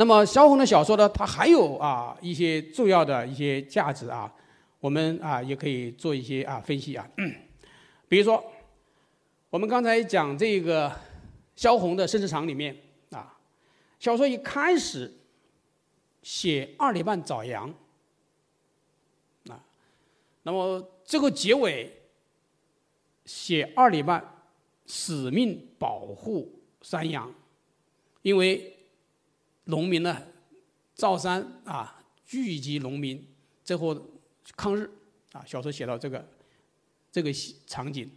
那么萧红的小说呢，它还有啊一些重要的一些价值啊，我们啊也可以做一些啊分析啊。比如说，我们刚才讲这个萧红的《生死场》里面啊，小说一开始写二里半早阳啊，那么这个结尾写二里半死命保护山羊，因为。农民呢，造山啊，聚集农民，最后抗日啊，小说写到这个这个场景，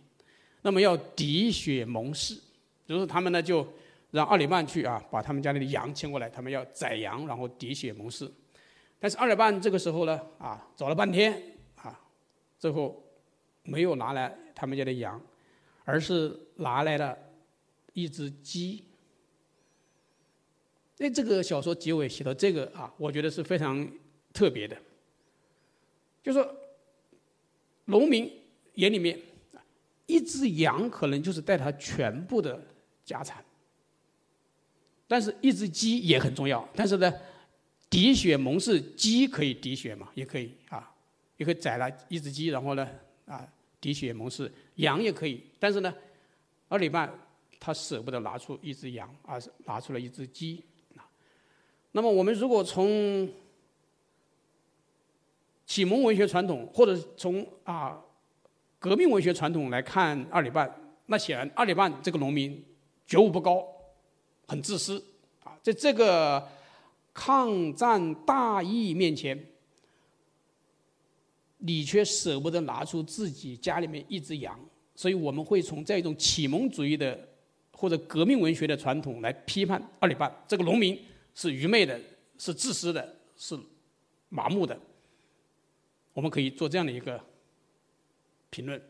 那么要滴血盟誓，就是他们呢就让二里半去啊，把他们家里的羊牵过来，他们要宰羊，然后滴血盟誓。但是二里半这个时候呢啊，找了半天啊，最后没有拿来他们家的羊，而是拿来了一只鸡。那这个小说结尾写到这个啊，我觉得是非常特别的。就说农民眼里面，一只羊可能就是带他全部的家产，但是一只鸡也很重要。但是呢，滴血盟誓，鸡可以滴血嘛，也可以啊，也可以宰了一只鸡，然后呢啊滴血盟誓，羊也可以。但是呢，二里半他舍不得拿出一只羊，而是拿出了一只鸡。那么，我们如果从启蒙文学传统，或者从啊革命文学传统来看二里半，那显然二里半这个农民觉悟不高，很自私啊，在这个抗战大义面前，你却舍不得拿出自己家里面一只羊，所以我们会从这种启蒙主义的或者革命文学的传统来批判二里半这个农民。是愚昧的，是自私的，是麻木的。我们可以做这样的一个评论。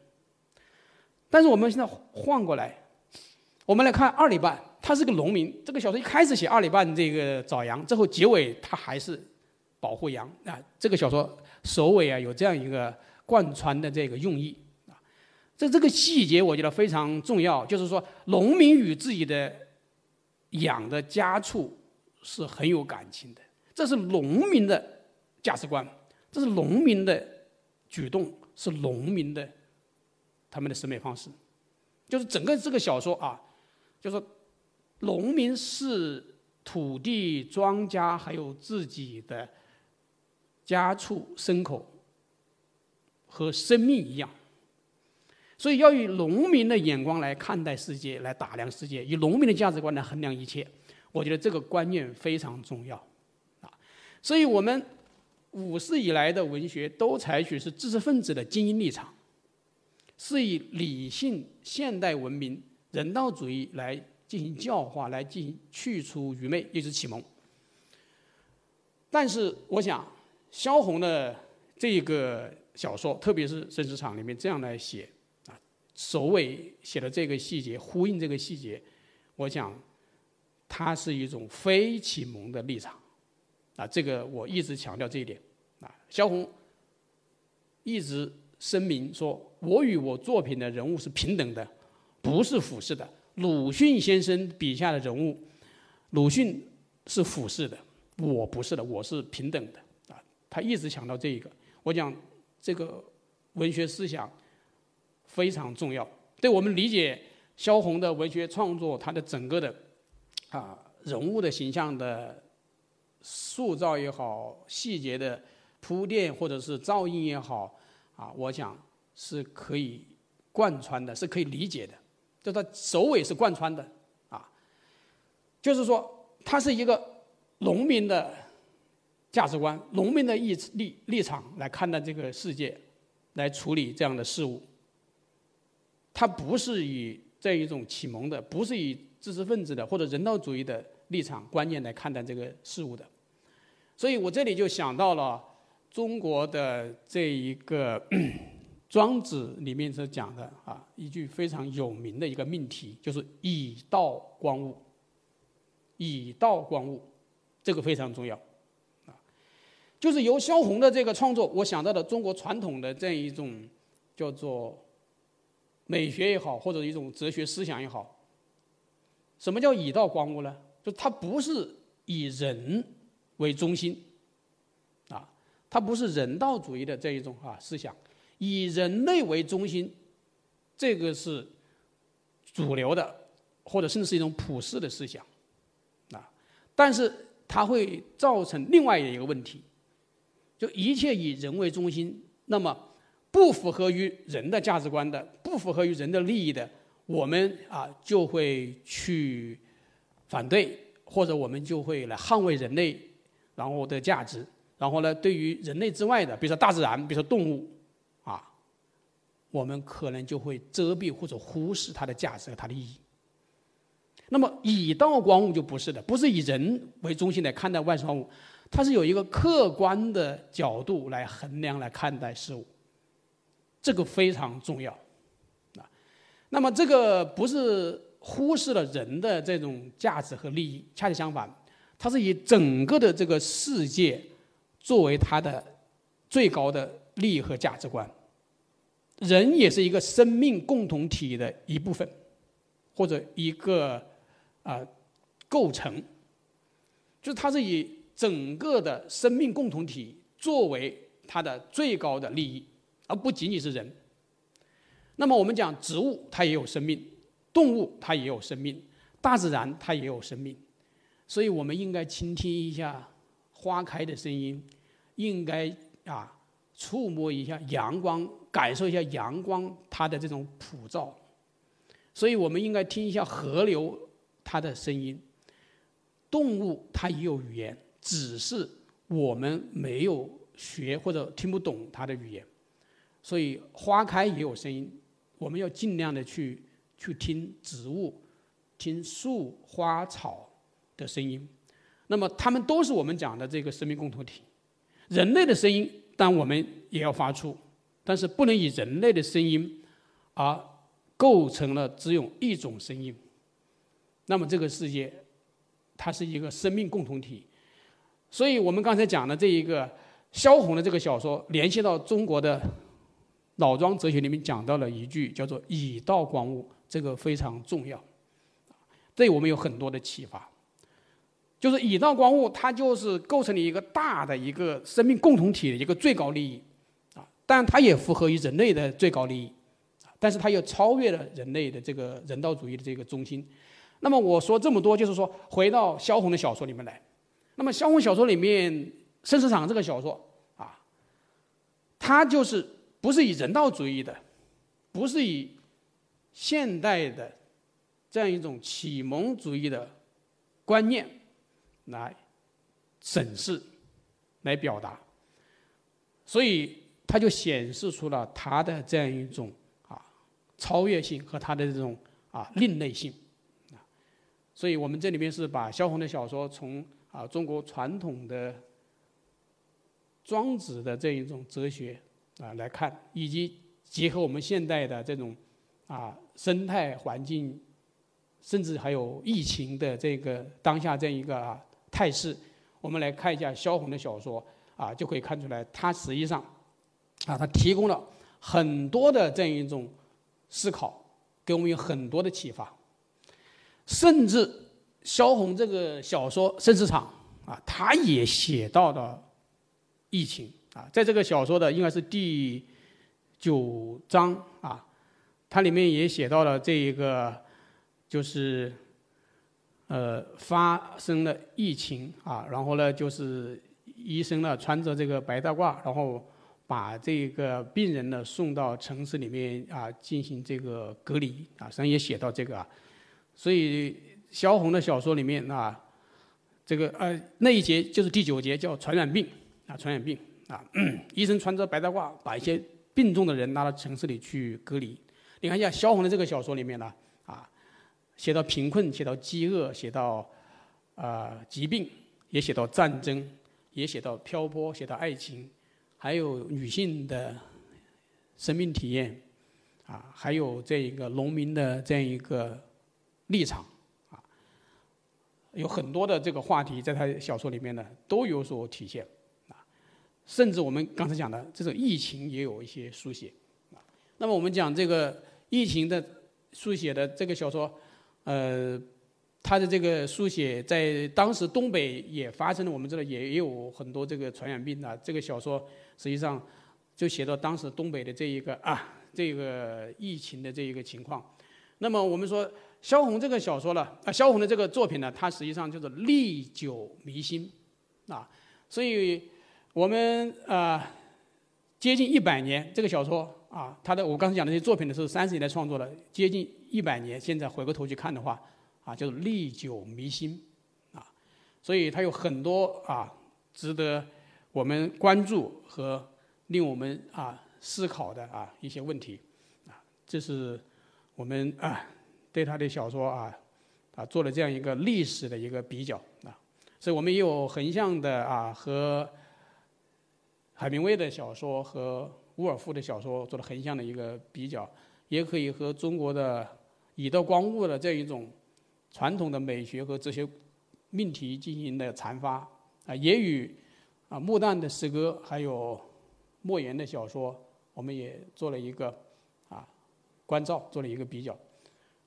但是我们现在换过来，我们来看二里半，他是个农民。这个小说一开始写二里半这个找羊，最后结尾他还是保护羊啊。这个小说首尾啊有这样一个贯穿的这个用意啊。这这个细节我觉得非常重要，就是说农民与自己的养的家畜。是很有感情的，这是农民的价值观，这是农民的举动，是农民的他们的审美方式。就是整个这个小说啊，就是农民是土地、庄稼还有自己的家畜、牲口和生命一样，所以要以农民的眼光来看待世界，来打量世界，以农民的价值观来衡量一切。我觉得这个观念非常重要，啊，所以我们五四以来的文学都采取是知识分子的精英立场，是以理性现代文明人道主义来进行教化，来进行去除愚昧，一直启蒙。但是我想，萧红的这个小说，特别是《生死场》里面这样来写，啊，首尾写的这个细节，呼应这个细节，我想。它是一种非启蒙的立场，啊，这个我一直强调这一点，啊，萧红一直声明说，我与我作品的人物是平等的，不是俯视的。鲁迅先生笔下的人物，鲁迅是俯视的，我不是的，我是平等的，啊，他一直强调这一个。我讲这个文学思想非常重要，对我们理解萧红的文学创作，他的整个的。啊，人物的形象的塑造也好，细节的铺垫或者是照应也好，啊，我想是可以贯穿的，是可以理解的。就它首尾是贯穿的，啊，就是说，它是一个农民的价值观、农民的立立立场来看待这个世界，来处理这样的事物。它不是以这一种启蒙的，不是以。知识分子的或者人道主义的立场观念来看待这个事物的，所以我这里就想到了中国的这一个 《庄子》里面所讲的啊一句非常有名的一个命题，就是“以道观物”。以道观物，这个非常重要啊。就是由萧红的这个创作，我想到的中国传统的这样一种叫做美学也好，或者一种哲学思想也好。什么叫以道观物呢？就它不是以人为中心，啊，它不是人道主义的这一种啊思想，以人类为中心，这个是主流的，或者甚至是一种普世的思想，啊，但是它会造成另外一个问题，就一切以人为中心，那么不符合于人的价值观的，不符合于人的利益的，我们啊就会去反对。或者我们就会来捍卫人类，然后的价值，然后呢，对于人类之外的，比如说大自然，比如说动物，啊，我们可能就会遮蔽或者忽视它的价值和它的意义。那么以道观物就不是的，不是以人为中心来看待万事万物，它是有一个客观的角度来衡量来看待事物，这个非常重要，那么这个不是。忽视了人的这种价值和利益，恰恰相反，它是以整个的这个世界作为它的最高的利益和价值观。人也是一个生命共同体的一部分，或者一个啊构成，就是它是以整个的生命共同体作为它的最高的利益，而不仅仅是人。那么我们讲植物，它也有生命。动物它也有生命，大自然它也有生命，所以我们应该倾听一下花开的声音，应该啊触摸一下阳光，感受一下阳光它的这种普照，所以我们应该听一下河流它的声音。动物它也有语言，只是我们没有学或者听不懂它的语言，所以花开也有声音，我们要尽量的去。去听植物、听树花草的声音，那么它们都是我们讲的这个生命共同体。人类的声音，但我们也要发出，但是不能以人类的声音而构成了只有一种声音。那么这个世界，它是一个生命共同体。所以我们刚才讲的这一个萧红的这个小说，联系到中国的老庄哲学里面讲到了一句叫做“以道观物”。这个非常重要，对我们有很多的启发。就是以道观物，它就是构成了一个大的一个生命共同体的一个最高利益啊，但它也符合于人类的最高利益，但是它又超越了人类的这个人道主义的这个中心。那么我说这么多，就是说回到萧红的小说里面来。那么萧红小说里面《生死场》这个小说啊，它就是不是以人道主义的，不是以。现代的这样一种启蒙主义的观念来审视、来表达，所以它就显示出了它的这样一种啊超越性和它的这种啊另类性。所以我们这里面是把萧红的小说从啊中国传统的庄子的这一种哲学啊来看，以及结合我们现代的这种啊。生态环境，甚至还有疫情的这个当下这样一个啊态势，我们来看一下萧红的小说啊，就可以看出来，他实际上啊，他提供了很多的这样一种思考，给我们有很多的启发。甚至萧红这个小说《生死场》啊，他也写到了疫情啊，在这个小说的应该是第九章啊。它里面也写到了这一个，就是，呃，发生了疫情啊，然后呢，就是医生呢穿着这个白大褂，然后把这个病人呢送到城市里面啊进行这个隔离啊，实际上也写到这个啊，所以萧红的小说里面啊，这个呃那一节就是第九节叫传染病啊，传染病啊，医生穿着白大褂把一些病重的人拉到城市里去隔离。你看一下萧红的这个小说里面呢，啊，写到贫困，写到饥饿，写到啊疾病，也写到战争，也写到漂泊，写到爱情，还有女性的生命体验，啊，还有这一个农民的这样一个立场，啊，有很多的这个话题在他小说里面呢都有所体现，甚至我们刚才讲的这种疫情也有一些书写，那么我们讲这个。疫情的书写的这个小说，呃，他的这个书写在当时东北也发生了，我们知道也有很多这个传染病啊。这个小说实际上就写到当时东北的这一个啊这个疫情的这一个情况。那么我们说萧红这个小说呢，啊萧红的这个作品呢，它实际上就是历久弥新啊。所以我们啊接近一百年这个小说啊，他的我刚才讲的这些作品呢是三十年代创作的，接近一百年，现在回过头去看的话。啊，就是历久弥新，啊，所以它有很多啊值得我们关注和令我们啊思考的啊一些问题，啊，这是我们啊对他的小说啊啊做了这样一个历史的一个比较啊，所以我们也有横向的啊和海明威的小说和伍尔夫的小说做了横向的一个比较，也可以和中国的以德光物的这样一种。传统的美学和哲学命题进行的阐发啊，也与啊穆旦的诗歌还有莫言的小说，我们也做了一个啊关照，做了一个比较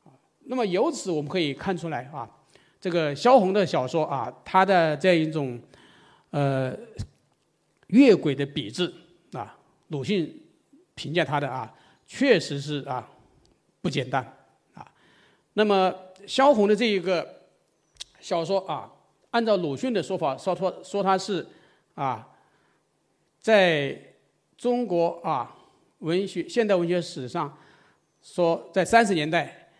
啊。那么由此我们可以看出来啊，这个萧红的小说啊，他的这样一种呃越轨的笔致啊，鲁迅评价他的啊，确实是啊不简单啊。那么。萧红的这一个小说啊，按照鲁迅的说法，说说说他是啊，在中国啊文学现代文学史上，说在三十年代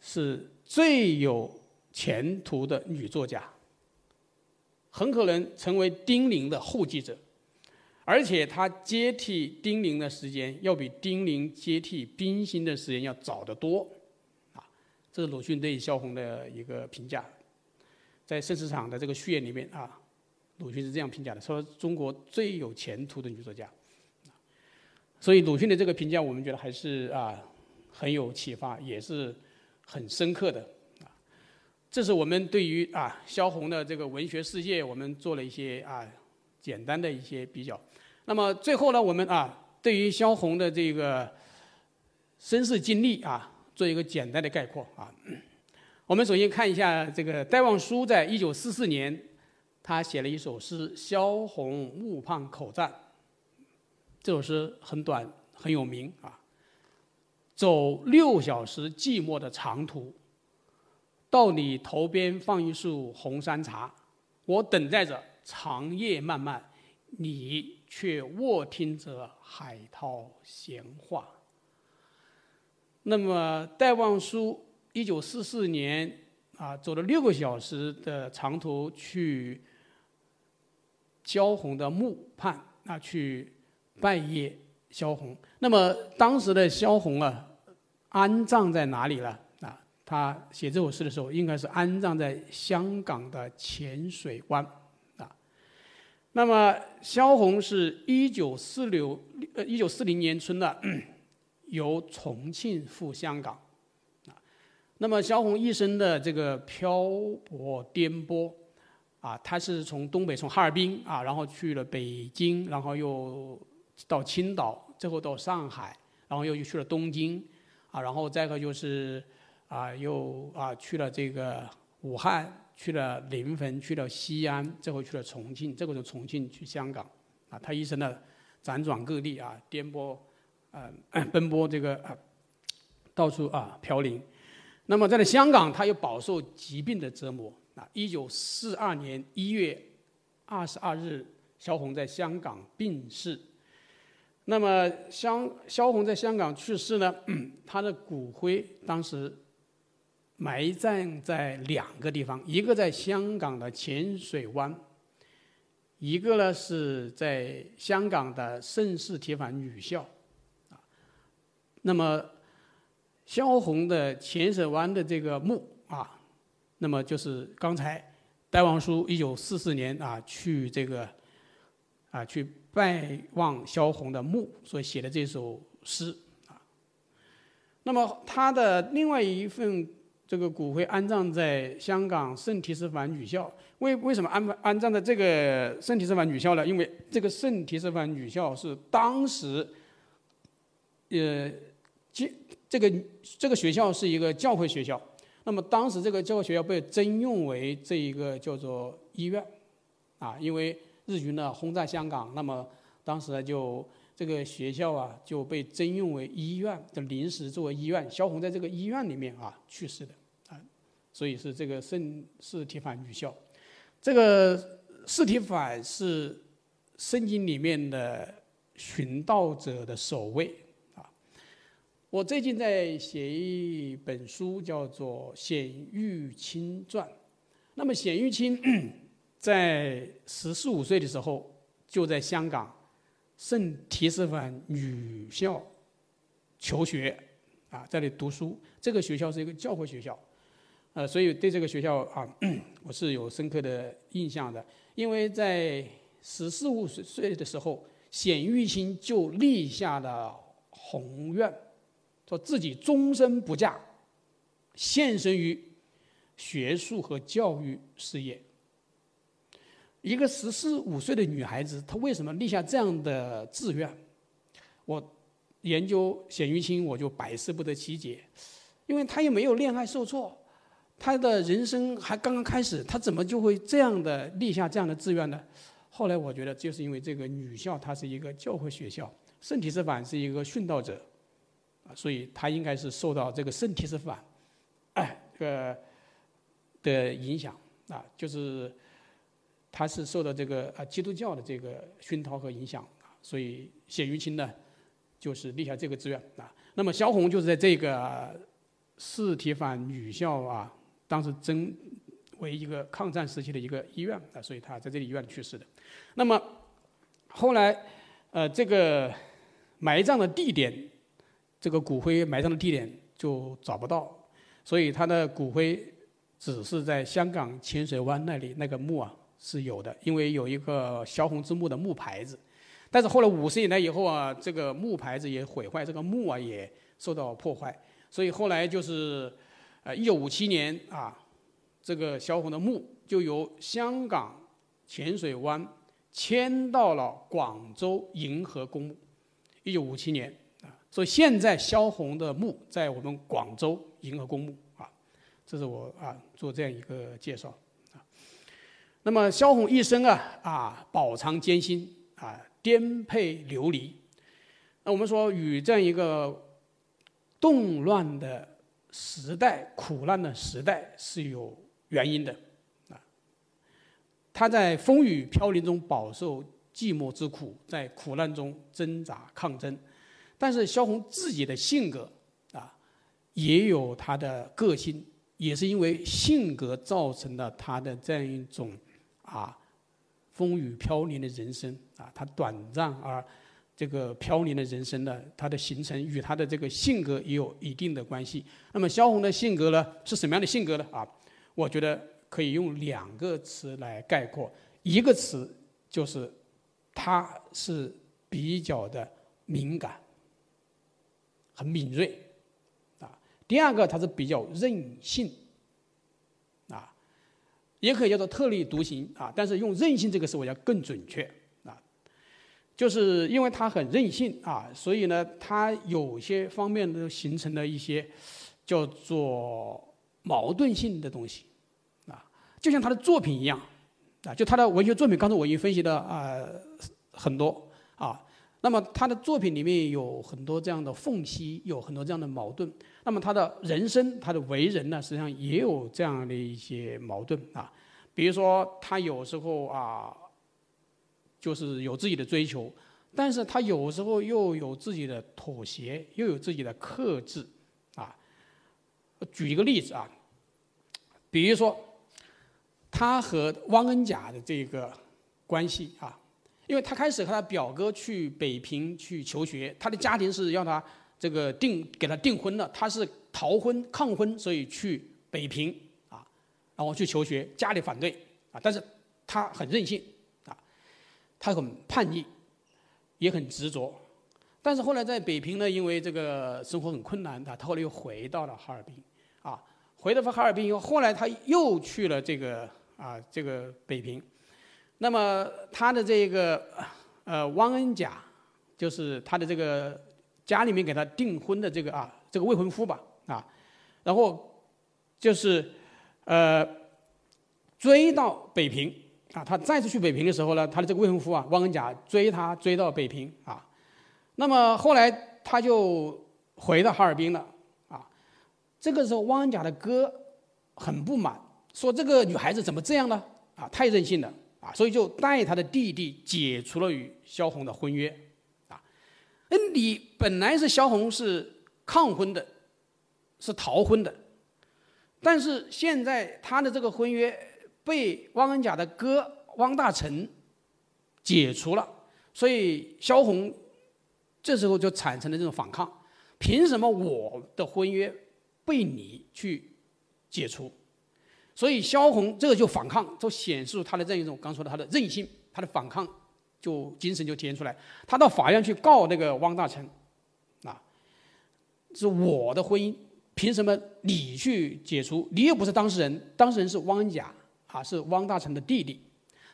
是最有前途的女作家，很可能成为丁玲的后继者，而且他接替丁玲的时间要比丁玲接替冰心的时间要早得多。啊这是鲁迅对萧红的一个评价，在《盛世场》的这个序言里面啊，鲁迅是这样评价的：说中国最有前途的女作家。所以鲁迅的这个评价，我们觉得还是啊很有启发，也是很深刻的。啊，这是我们对于啊萧红的这个文学世界，我们做了一些啊简单的一些比较。那么最后呢，我们啊对于萧红的这个身世经历啊。做一个简单的概括啊，我们首先看一下这个戴望舒在一九四四年，他写了一首诗《萧红墓畔口赞》。这首诗很短，很有名啊。走六小时寂寞的长途，到你头边放一束红山茶，我等待着长夜漫漫，你却卧听着海涛闲话。那么戴望舒一九四四年啊，走了六个小时的长途去萧红的墓畔啊，去拜谒萧红。那么当时的萧红啊，安葬在哪里了？啊，他写这首诗的时候，应该是安葬在香港的浅水湾。那么萧红是一九四六呃一九四零年春的。由重庆赴香港，那么萧红一生的这个漂泊颠簸，啊，他是从东北从哈尔滨啊，然后去了北京，然后又到青岛，最后到上海，然后又又去了东京，啊，然后再一个就是啊，又啊去了这个武汉，去了临汾，去了西安，最后去了重庆，这个从重庆去香港，啊，他一生的辗转各地啊，颠簸。啊，奔波这个啊，到处啊飘零。那么在香港，他又饱受疾病的折磨。啊，一九四二年一月二十二日，萧红在香港病逝。那么萧萧红在香港去世呢，他的骨灰当时埋葬在两个地方，一个在香港的浅水湾，一个呢是在香港的盛世铁板女校。啊那么，萧红的浅水湾的这个墓啊，那么就是刚才戴望舒一九四四年啊去这个啊去拜望萧红的墓所写的这首诗啊。那么他的另外一份这个骨灰安葬在香港圣提斯凡女校，为为什么安安葬在这个圣提斯凡女校呢？因为这个圣提斯凡女校是当时呃。这这个这个学校是一个教会学校，那么当时这个教会学校被征用为这一个叫做医院，啊，因为日军呢轰炸香港，那么当时呢就这个学校啊就被征用为医院的临时作为医院，萧红在这个医院里面啊去世的，啊，所以是这个圣士提反女校，这个士提反是圣经里面的寻道者的首位。我最近在写一本书，叫做《显玉清传》。那么显玉清 在十四五岁的时候，就在香港圣提斯凡女校求学，啊，在那里读书。这个学校是一个教会学校，呃，所以对这个学校啊，我是有深刻的印象的。因为在十四五岁的时候，显玉清就立下了宏愿。说自己终身不嫁，献身于学术和教育事业。一个十四五岁的女孩子，她为什么立下这样的志愿？我研究显玉清，我就百思不得其解。因为她又没有恋爱受挫，她的人生还刚刚开始，她怎么就会这样的立下这样的志愿呢？后来我觉得，就是因为这个女校它是一个教会学校，圣体斯反是一个殉道者。啊所以她应该是受到这个圣体斯反，哎，这个的影响啊，就是他是受到这个啊基督教的这个熏陶和影响啊，所以显于清呢，就是立下这个志愿啊。那么萧红就是在这个四体反女校啊，当时征为一个抗战时期的一个医院啊，所以他在这里医院去世的。那么后来呃，这个埋葬的地点。这个骨灰埋葬的地点就找不到，所以他的骨灰只是在香港浅水湾那里那个墓啊是有的，因为有一个萧红之墓的木牌子，但是后来五十年代以后啊，这个木牌子也毁坏，这个墓啊也受到破坏，所以后来就是呃一九五七年啊，这个萧红的墓就由香港浅水湾迁到了广州银河公墓，一九五七年啊。所以现在萧红的墓在我们广州银河公墓啊，这是我啊做这样一个介绍。那么萧红一生啊啊饱尝艰辛啊颠沛流离，那我们说与这样一个动乱的时代、苦难的时代是有原因的啊。他在风雨飘零中饱受寂寞之苦，在苦难中挣扎抗争。但是萧红自己的性格啊，也有他的个性，也是因为性格造成了他的这样一种啊风雨飘零的人生啊，他短暂而这个飘零的人生呢，他的形成与他的这个性格也有一定的关系。那么萧红的性格呢，是什么样的性格呢？啊，我觉得可以用两个词来概括，一个词就是他是比较的敏感。很敏锐，啊，第二个他是比较任性，也可以叫做特立独行啊，但是用任性这个词我要更准确啊，就是因为他很任性啊，所以呢，他有些方面都形成了一些叫做矛盾性的东西，啊，就像他的作品一样，啊，就他的文学作品，刚才我已经分析了啊很多啊。那么他的作品里面有很多这样的缝隙，有很多这样的矛盾。那么他的人生，他的为人呢，实际上也有这样的一些矛盾啊。比如说，他有时候啊，就是有自己的追求，但是他有时候又有自己的妥协，又有自己的克制啊。举一个例子啊，比如说他和汪恩甲的这个关系啊。因为他开始和他表哥去北平去求学，他的家庭是要他这个订给他订婚的，他是逃婚抗婚，所以去北平啊，然后去求学，家里反对啊，但是他很任性啊，他很叛逆，也很执着，但是后来在北平呢，因为这个生活很困难，他后来又回到了哈尔滨啊，回到哈尔滨以后，后来他又去了这个啊这个北平。那么他的这个呃汪恩甲，就是他的这个家里面给他订婚的这个啊这个未婚夫吧啊，然后就是呃追到北平啊，他再次去北平的时候呢，他的这个未婚夫啊汪恩甲追他追到北平啊，那么后来他就回到哈尔滨了啊，这个时候汪恩甲的哥很不满，说这个女孩子怎么这样呢？啊，太任性了所以就带他的弟弟解除了与萧红的婚约啊，那你本来是萧红是抗婚的，是逃婚的。但是现在他的这个婚约被汪恩甲的哥汪大成解除了，所以萧红这时候就产生了这种反抗：凭什么我的婚约被你去解除？所以萧红这个就反抗，就显示出他的这样一种刚说的他的韧性，他的反抗就精神就体现出来。他到法院去告那个汪大成，啊，是我的婚姻。凭什么你去解除？你又不是当事人，当事人是汪恩甲啊，是汪大成的弟弟。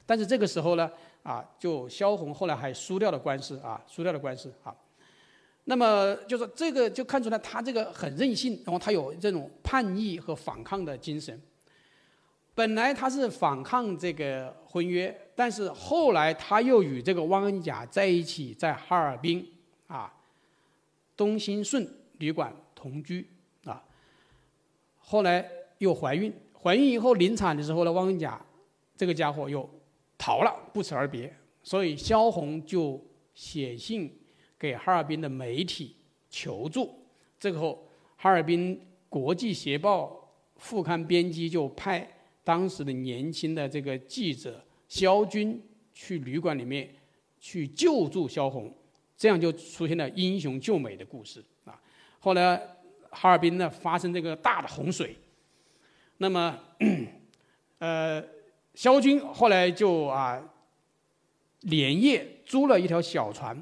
但是这个时候呢，啊，就萧红后来还输掉了官司啊，输掉了官司啊。那么就是这个就看出来他这个很任性，然后他有这种叛逆和反抗的精神。本来他是反抗这个婚约，但是后来他又与这个汪恩甲在一起，在哈尔滨啊东兴顺旅馆同居啊。后来又怀孕，怀孕以后临产的时候呢，汪恩甲这个家伙又逃了，不辞而别。所以萧红就写信给哈尔滨的媒体求助。这个后，哈尔滨国际协报副刊编辑就派当时的年轻的这个记者肖军去旅馆里面去救助萧红，这样就出现了英雄救美的故事啊。后来。哈尔滨呢发生这个大的洪水，那么，呃，萧军后来就啊，连夜租了一条小船，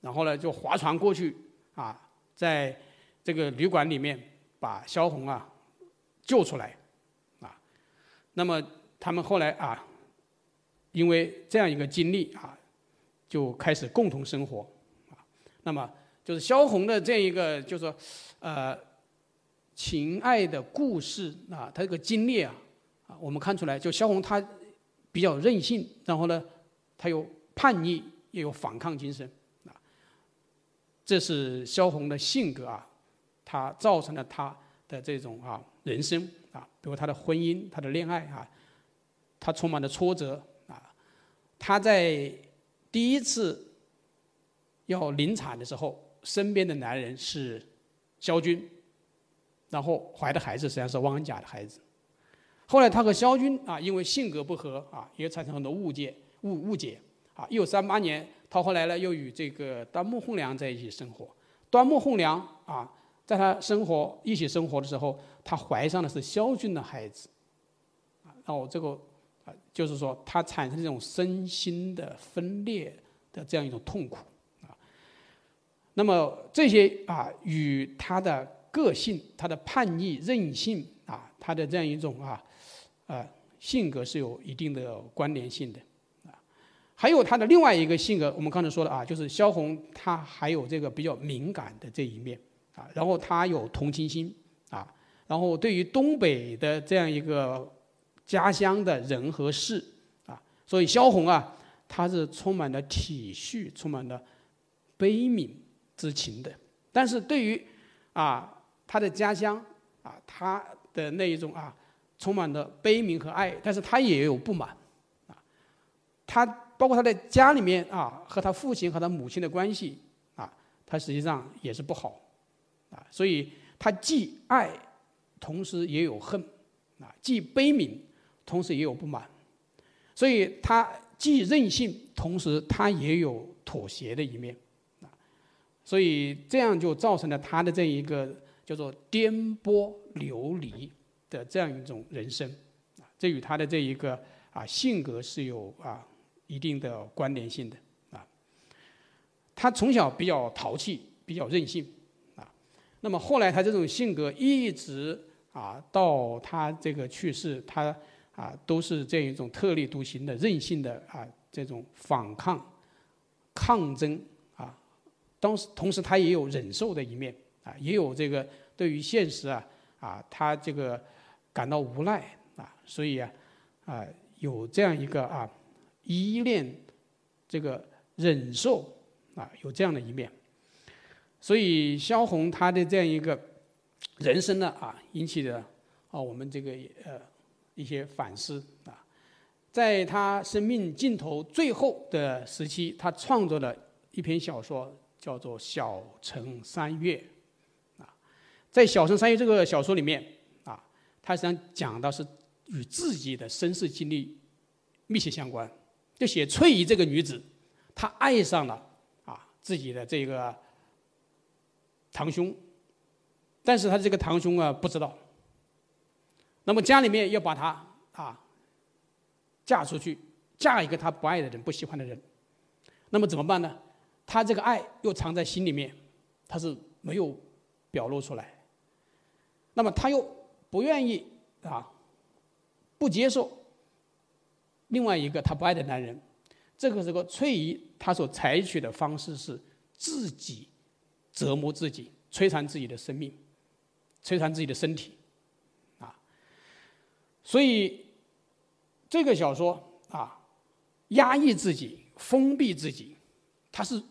然后呢就划船过去啊，在这个旅馆里面把萧红啊救出来，那么他们后来啊，因为这样一个经历啊，就开始共同生活，啊，那么就是萧红的这样一个就是说，呃。情爱的故事啊，他这个经历啊，啊，我们看出来，就萧红她比较任性，然后呢，她有叛逆，也有反抗精神啊。这是萧红的性格啊，她造成了她的这种啊人生啊，比如她的婚姻、她的恋爱啊，她充满了挫折啊。她在第一次要临产的时候，身边的男人是萧军。然后怀的孩子实际上是汪恩甲的孩子，后来他和萧军啊，因为性格不合啊，也产生很多误解误误解啊。一九三八年，他后来呢又与这个端木蕻良在一起生活。端木蕻良啊，在他生活一起生活的时候，他怀上的是萧军的孩子，啊，然后这个啊，就是说他产生这种身心的分裂的这样一种痛苦啊。那么这些啊，与他的。个性，他的叛逆、任性啊，他的这样一种啊，呃，性格是有一定的关联性的啊。还有他的另外一个性格，我们刚才说了啊，就是萧红，他还有这个比较敏感的这一面啊。然后他有同情心啊，然后对于东北的这样一个家乡的人和事啊，所以萧红啊，他是充满了体恤、充满了悲悯之情的。但是对于啊。他的家乡啊，他的那一种啊，充满了悲悯和爱，但是他也有不满，啊，他包括他在家里面啊，和他父亲和他母亲的关系啊，他实际上也是不好，啊，所以他既爱，同时也有恨，啊，既悲悯，同时也有不满，所以他既任性，同时他也有妥协的一面，啊，所以这样就造成了他的这一个。叫做颠簸流离的这样一种人生，啊，这与他的这一个啊性格是有啊一定的关联性的啊。他从小比较淘气，比较任性，那么后来他这种性格一直啊到他这个去世，他啊都是这样一种特立独行的任性的啊这种反抗、抗争啊，当时同时他也有忍受的一面。啊，也有这个对于现实啊，啊，他这个感到无奈啊，所以啊啊有这样一个啊依恋这个忍受啊有这样的一面，所以萧红她的这样一个人生呢啊引起的啊我们这个呃一些反思啊，在他生命尽头最后的时期，他创作了一篇小说，叫做《小城三月》。啊在《小城三月》这个小说里面，啊，他实际上讲到是与自己的身世经历密切相关。就写翠姨这个女子，她爱上了啊自己的这个堂兄，但是他这个堂兄啊不知道。那么家里面要把他啊嫁出去，嫁一个他不爱的人、不喜欢的人，那么怎么办呢？他这个爱又藏在心里面，他是没有表露出来。那么他又不愿意啊，不接受另外一个他不爱的男人，这个时候翠姨她所采取的方式是自己折磨自己，摧残自己的生命，摧残自己的身体，啊，所以这个小说啊，压抑自己，封闭自己，他是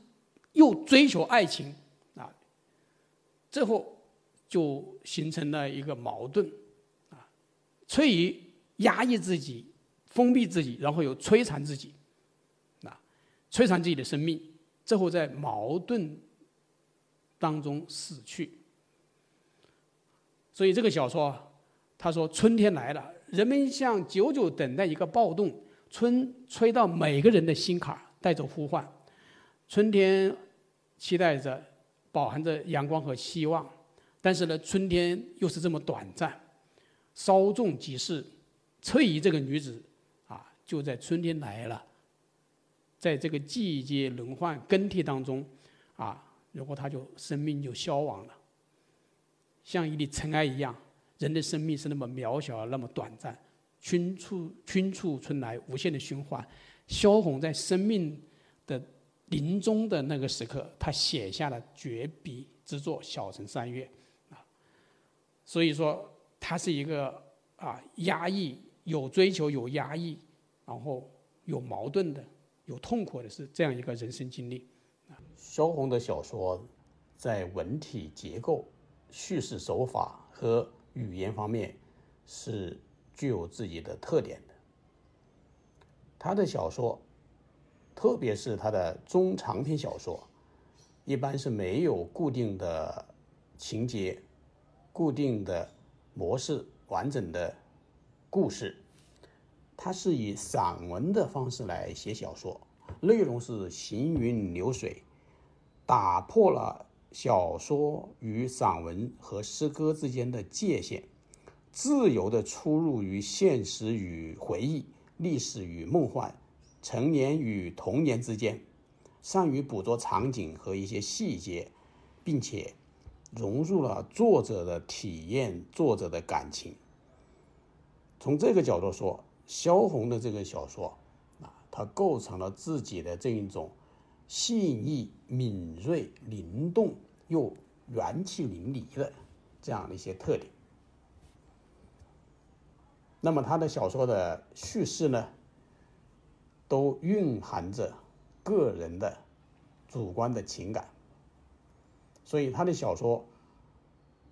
又追求爱情啊，最后。就形成了一个矛盾，啊，翠姨压抑自己，封闭自己，然后又摧残自己，啊，摧残自己的生命，最后在矛盾当中死去。所以这个小说，他说春天来了，人们像久久等待一个暴动，春吹到每个人的心坎带着呼唤，春天期待着，饱含着阳光和希望。但是呢，春天又是这么短暂，稍纵即逝。翠姨这个女子，啊，就在春天来了，在这个季节轮换更替当中，啊，如果他就生命就消亡了，像一粒尘埃一样。人的生命是那么渺小，那么短暂。春处春处春来，无限的循环。萧红在生命的临终的那个时刻，他写下了绝笔之作《小城三月》。啊所以说，他是一个啊压抑、有追求、有压抑，然后有矛盾的、有痛苦的，是这样一个人生经历。萧红的小说在文体结构、叙事手法和语言方面是具有自己的特点的。他的小说，特别是他的中长篇小说，一般是没有固定的情节。固定的模式，完整的故事，他是以散文的方式来写小说，内容是行云流水，打破了小说与散文和诗歌之间的界限，自由的出入于现实与回忆、历史与梦幻、成年与童年之间，善于捕捉场景和一些细节，并且。融入了作者的体验，作者的感情。从这个角度说，萧红的这个小说啊，它构成了自己的这一种细腻、敏锐、灵动又元气淋漓的这样的一些特点。那么，他的小说的叙事呢，都蕴含着个人的主观的情感。所以他的小说，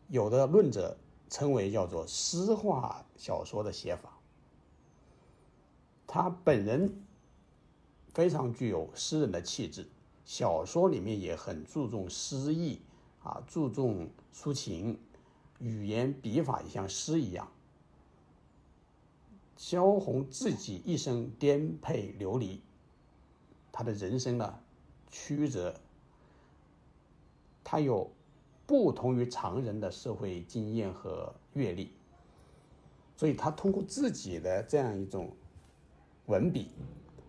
有的论者称为叫做诗化小说的写法。他本人非常具有诗人的气质，小说里面也很注重诗意啊，注重抒情，语言笔法也像诗一样。萧红自己一生颠沛流离，他的人生呢曲折。他有不同于常人的社会经验和阅历，所以他通过自己的这样一种文笔，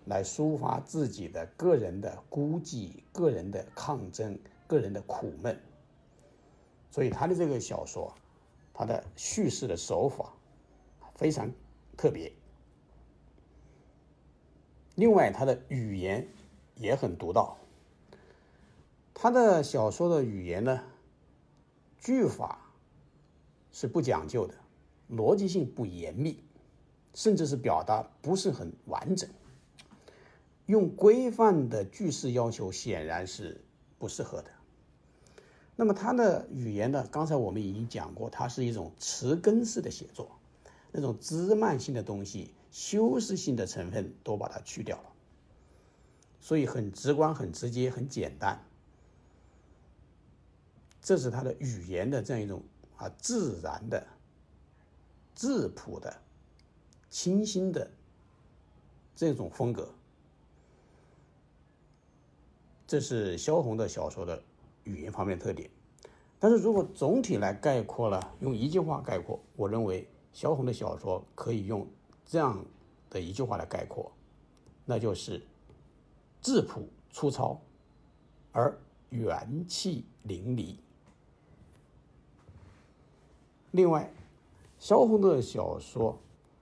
来抒发自己的个人的孤寂、个人的抗争、个人的苦闷。所以他的这个小说，他的叙事的手法非常特别。另外，他的语言也很独到。他的小说的语言呢，句法是不讲究的，逻辑性不严密，甚至是表达不是很完整。用规范的句式要求显然是不适合的。那么它的语言呢？刚才我们已经讲过，它是一种词根式的写作，那种枝蔓性的东西、修饰性的成分都把它去掉了，所以很直观、很直接、很简单。这是它的语言的这样一种啊自然的、质朴的、清新的这种风格。这是萧红的小说的语言方面特点，但是如果总体来概括了，用一句话概括，我认为萧红的小说可以用这样的一句话来概括，那就是质朴粗糙，而元气淋漓。另外，萧红的小说，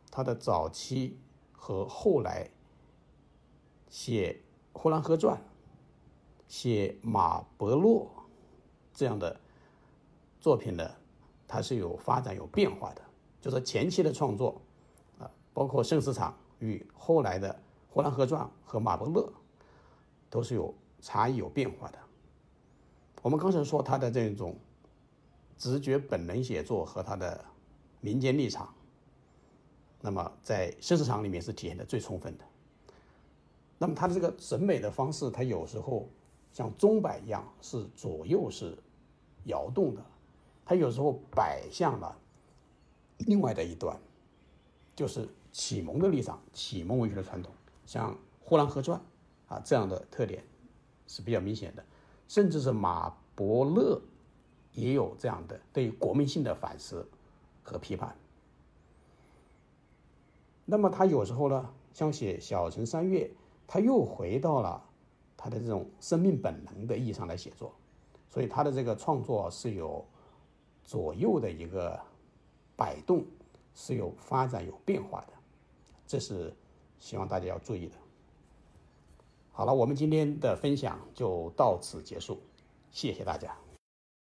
他的早期和后来写《呼兰河传》。写马伯洛这样的作品呢，它是有发展有变化的。就是前期的创作啊，包括《圣市场》与后来的《呼兰河传》和马伯乐，都是有差异有变化的。我们刚才说他的这种直觉本能写作和他的民间立场，那么在《圣市场》里面是体现的最充分的。那么他的这个审美的方式，他有时候。像钟摆一样是左右是摇动的，它有时候摆向了另外的一端，就是启蒙的立场，启蒙文学的传统，像《呼兰河传》啊这样的特点是比较明显的，甚至是马伯乐也有这样的对国民性的反思和批判。那么他有时候呢，像写《小城三月》，他又回到了。他的这种生命本能的意义上来写作，所以他的这个创作是有左右的一个摆动，是有发展有变化的，这是希望大家要注意的。好了，我们今天的分享就到此结束，谢谢大家。